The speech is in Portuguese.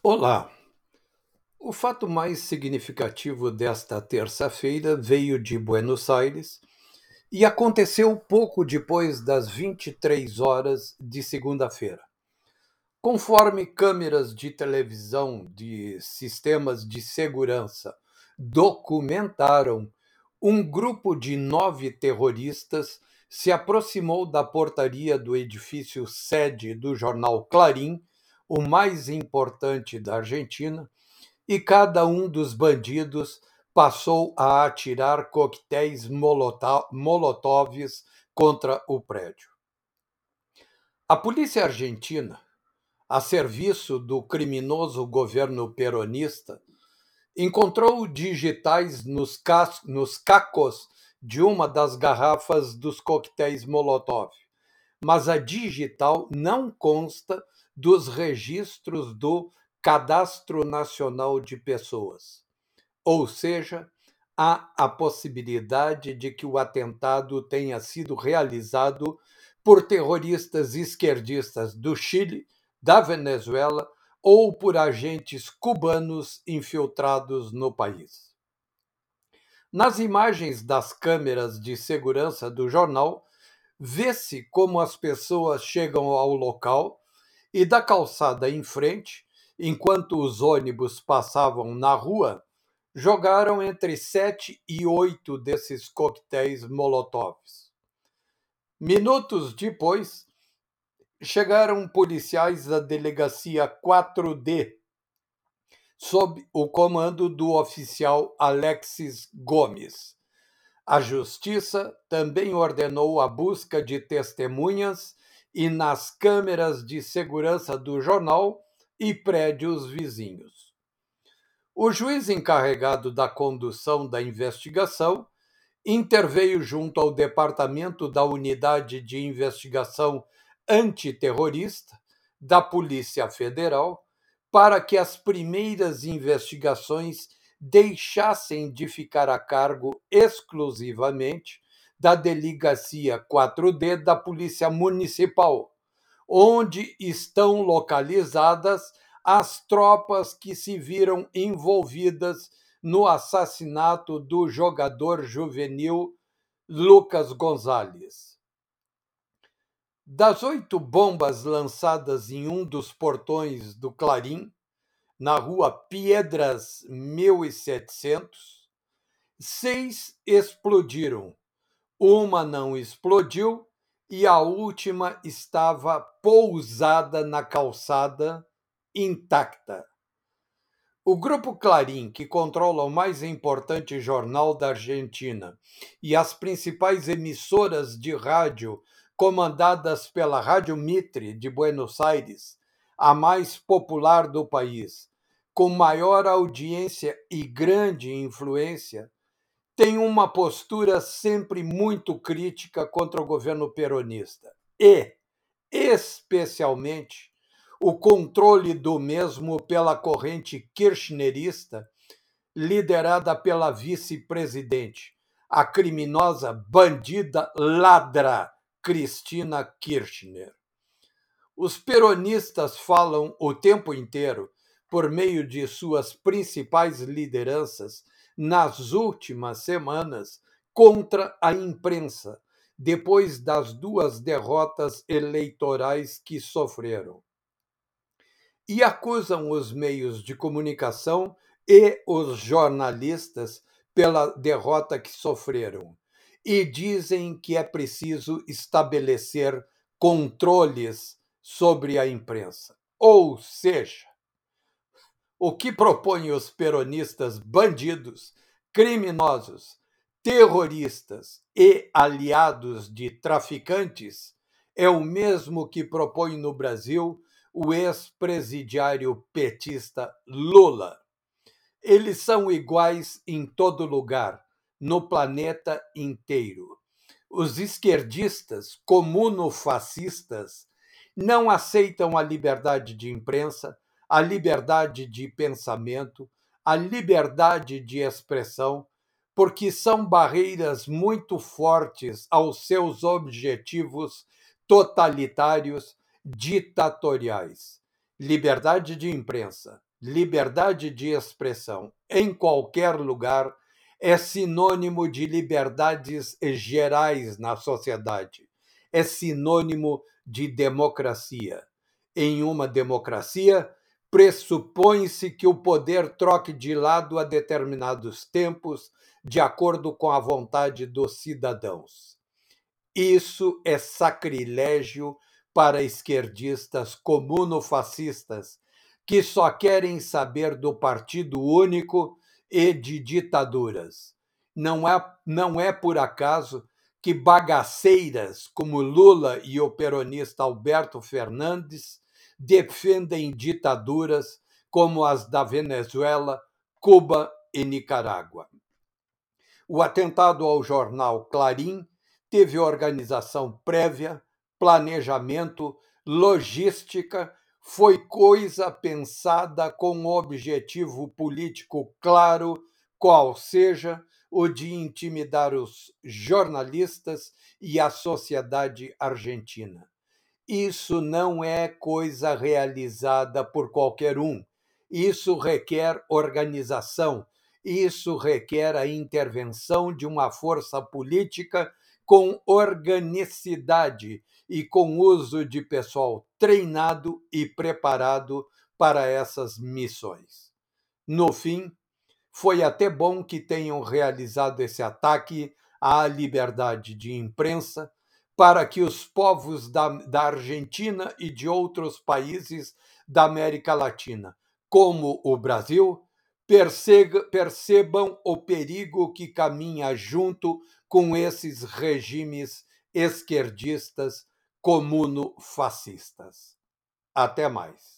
Olá! O fato mais significativo desta terça-feira veio de Buenos Aires e aconteceu pouco depois das 23 horas de segunda-feira. Conforme câmeras de televisão de sistemas de segurança documentaram, um grupo de nove terroristas se aproximou da portaria do edifício sede do jornal Clarim o mais importante da Argentina, e cada um dos bandidos passou a atirar coquetéis molotovs contra o prédio. A polícia argentina, a serviço do criminoso governo peronista, encontrou digitais nos, nos cacos de uma das garrafas dos coquetéis Molotov, mas a digital não consta dos registros do Cadastro Nacional de Pessoas. Ou seja, há a possibilidade de que o atentado tenha sido realizado por terroristas esquerdistas do Chile, da Venezuela ou por agentes cubanos infiltrados no país. Nas imagens das câmeras de segurança do jornal, vê-se como as pessoas chegam ao local e da calçada em frente, enquanto os ônibus passavam na rua, jogaram entre sete e oito desses coquetéis molotovs. Minutos depois, chegaram policiais da delegacia 4D, sob o comando do oficial Alexis Gomes. A justiça também ordenou a busca de testemunhas e nas câmeras de segurança do jornal e prédios vizinhos. O juiz encarregado da condução da investigação interveio junto ao Departamento da Unidade de Investigação Antiterrorista da Polícia Federal para que as primeiras investigações deixassem de ficar a cargo exclusivamente da Delegacia 4D da Polícia Municipal, onde estão localizadas as tropas que se viram envolvidas no assassinato do jogador juvenil Lucas Gonzalez. Das oito bombas lançadas em um dos portões do Clarim, na rua Piedras 1700, seis explodiram uma não explodiu e a última estava pousada na calçada, intacta. O Grupo Clarim, que controla o mais importante jornal da Argentina e as principais emissoras de rádio comandadas pela Rádio Mitre de Buenos Aires, a mais popular do país, com maior audiência e grande influência, tem uma postura sempre muito crítica contra o governo peronista e, especialmente, o controle do mesmo pela corrente kirchnerista, liderada pela vice-presidente, a criminosa bandida ladra Cristina Kirchner. Os peronistas falam o tempo inteiro, por meio de suas principais lideranças, nas últimas semanas contra a imprensa, depois das duas derrotas eleitorais que sofreram. E acusam os meios de comunicação e os jornalistas pela derrota que sofreram. E dizem que é preciso estabelecer controles sobre a imprensa. Ou seja, o que propõem os peronistas bandidos, criminosos, terroristas e aliados de traficantes é o mesmo que propõe no Brasil o ex-presidiário petista Lula. Eles são iguais em todo lugar, no planeta inteiro. Os esquerdistas, comunofascistas, não aceitam a liberdade de imprensa a liberdade de pensamento, a liberdade de expressão, porque são barreiras muito fortes aos seus objetivos totalitários, ditatoriais. Liberdade de imprensa, liberdade de expressão em qualquer lugar é sinônimo de liberdades gerais na sociedade, é sinônimo de democracia. Em uma democracia, pressupõe-se que o poder troque de lado a determinados tempos, de acordo com a vontade dos cidadãos. Isso é sacrilégio para esquerdistas comunofascistas que só querem saber do partido único e de ditaduras. Não é, não é por acaso que bagaceiras como Lula e o peronista Alberto Fernandes defendem ditaduras como as da Venezuela, Cuba e Nicarágua. O atentado ao jornal Clarim teve organização prévia, planejamento, logística foi coisa pensada com um objetivo político claro, qual seja o de intimidar os jornalistas e a sociedade argentina. Isso não é coisa realizada por qualquer um. Isso requer organização, isso requer a intervenção de uma força política com organicidade e com uso de pessoal treinado e preparado para essas missões. No fim, foi até bom que tenham realizado esse ataque à liberdade de imprensa para que os povos da, da Argentina e de outros países da América Latina, como o Brasil, percebam o perigo que caminha junto com esses regimes esquerdistas comuno-fascistas. Até mais.